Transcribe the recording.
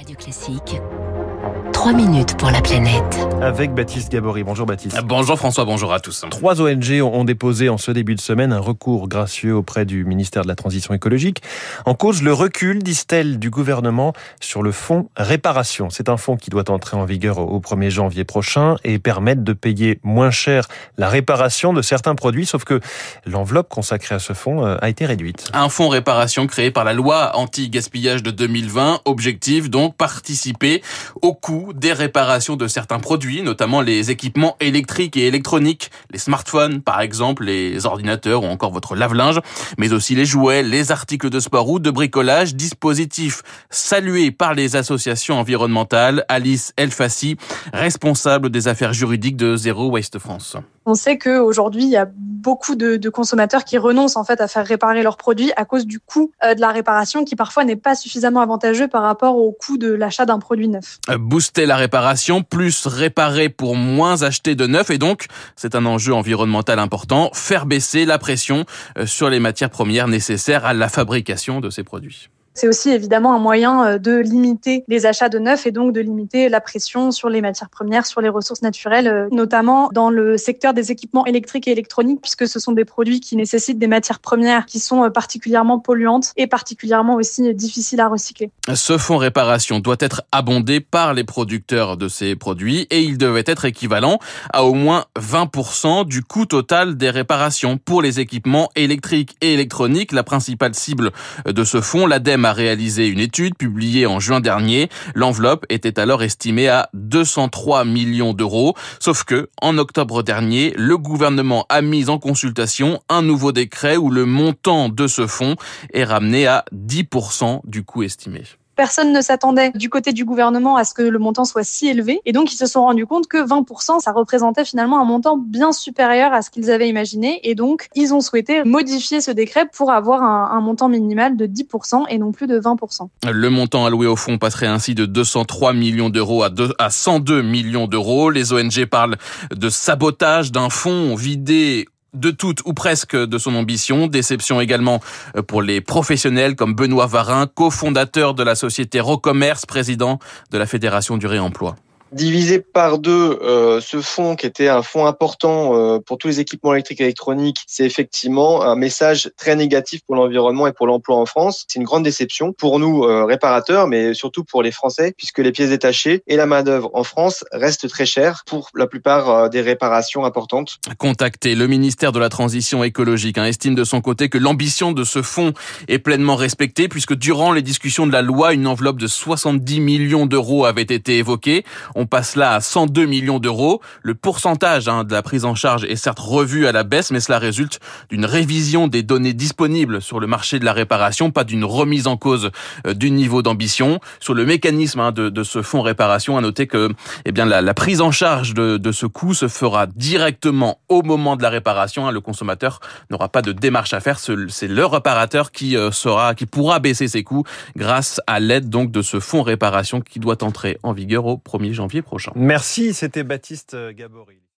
Radio Classique. 3 minutes pour la planète. Avec Baptiste Gabory. Bonjour Baptiste. Ah, bonjour François, bonjour à tous. Trois ONG ont déposé en ce début de semaine un recours gracieux auprès du ministère de la Transition écologique. En cause, le recul, disent-elles, du gouvernement sur le fonds réparation. C'est un fonds qui doit entrer en vigueur au 1er janvier prochain et permettre de payer moins cher la réparation de certains produits, sauf que l'enveloppe consacrée à ce fonds euh, a été réduite. Un fonds réparation créé par la loi anti-gaspillage de 2020. Objectif donc participer au coût des réparations de certains produits, notamment les équipements électriques et électroniques, les smartphones par exemple, les ordinateurs ou encore votre lave-linge, mais aussi les jouets, les articles de sport ou de bricolage, dispositif salué par les associations environnementales. Alice Elfassi, responsable des affaires juridiques de Zero Waste France. On sait qu'aujourd'hui, il y a beaucoup de, consommateurs qui renoncent en fait à faire réparer leurs produits à cause du coût euh, de la réparation qui parfois n'est pas suffisamment avantageux par rapport au coût de l'achat d'un produit neuf. Euh, booster la réparation, plus réparer pour moins acheter de neuf et donc c'est un enjeu environnemental important, faire baisser la pression euh, sur les matières premières nécessaires à la fabrication de ces produits. C'est aussi évidemment un moyen euh, de limiter les achats de neuf et donc de limiter la pression sur les matières premières, sur les ressources naturelles, euh, notamment dans le secteur des équipements électriques et électroniques, puisque ce sont des produits qui nécessitent des matières premières qui sont euh, particulièrement polluantes et particulièrement aussi difficiles à recycler. Ce fonds réparation doit être abondé par les producteurs de ces produits et il devait être équivalent à au moins 20% du coût total des réparations pour les équipements électriques et électroniques. La principale cible de ce fonds, l'ADEME, a réalisé une étude publiée en juin dernier. L'enveloppe était alors estimée à 203 millions d'euros. Sauf que, en octobre dernier, le gouvernement a mis en consultation un nouveau décret où le montant de ce fonds est ramené à 10% du coût estimé. Personne ne s'attendait du côté du gouvernement à ce que le montant soit si élevé. Et donc, ils se sont rendus compte que 20%, ça représentait finalement un montant bien supérieur à ce qu'ils avaient imaginé. Et donc, ils ont souhaité modifier ce décret pour avoir un, montant minimal de 10% et non plus de 20%. Le montant alloué au fonds passerait ainsi de 203 millions d'euros à, à 102 millions d'euros. Les ONG parlent de sabotage d'un fonds vidé de toute ou presque de son ambition. Déception également euh, pour les professionnels comme Benoît Varin, cofondateur de la société Rocommerce, président de la Fédération du réemploi diviser par deux euh, ce fonds qui était un fonds important euh, pour tous les équipements électriques et électroniques, c'est effectivement un message très négatif pour l'environnement et pour l'emploi en France. C'est une grande déception pour nous euh, réparateurs, mais surtout pour les Français, puisque les pièces détachées et la main d'œuvre en France restent très chères pour la plupart euh, des réparations importantes. Contacté, le ministère de la Transition écologique hein, estime de son côté que l'ambition de ce fonds est pleinement respectée, puisque durant les discussions de la loi, une enveloppe de 70 millions d'euros avait été évoquée. Passe là à 102 millions d'euros. Le pourcentage hein, de la prise en charge est certes revu à la baisse, mais cela résulte d'une révision des données disponibles sur le marché de la réparation, pas d'une remise en cause euh, du niveau d'ambition. Sur le mécanisme hein, de, de, ce fonds réparation, à noter que eh bien, la, prise en charge de, de, ce coût se fera directement au moment de la réparation. Hein. Le consommateur n'aura pas de démarche à faire. C'est le réparateur qui euh, sera, qui pourra baisser ses coûts grâce à l'aide donc de ce fonds réparation qui doit entrer en vigueur au 1er Merci, c'était Baptiste Gabory.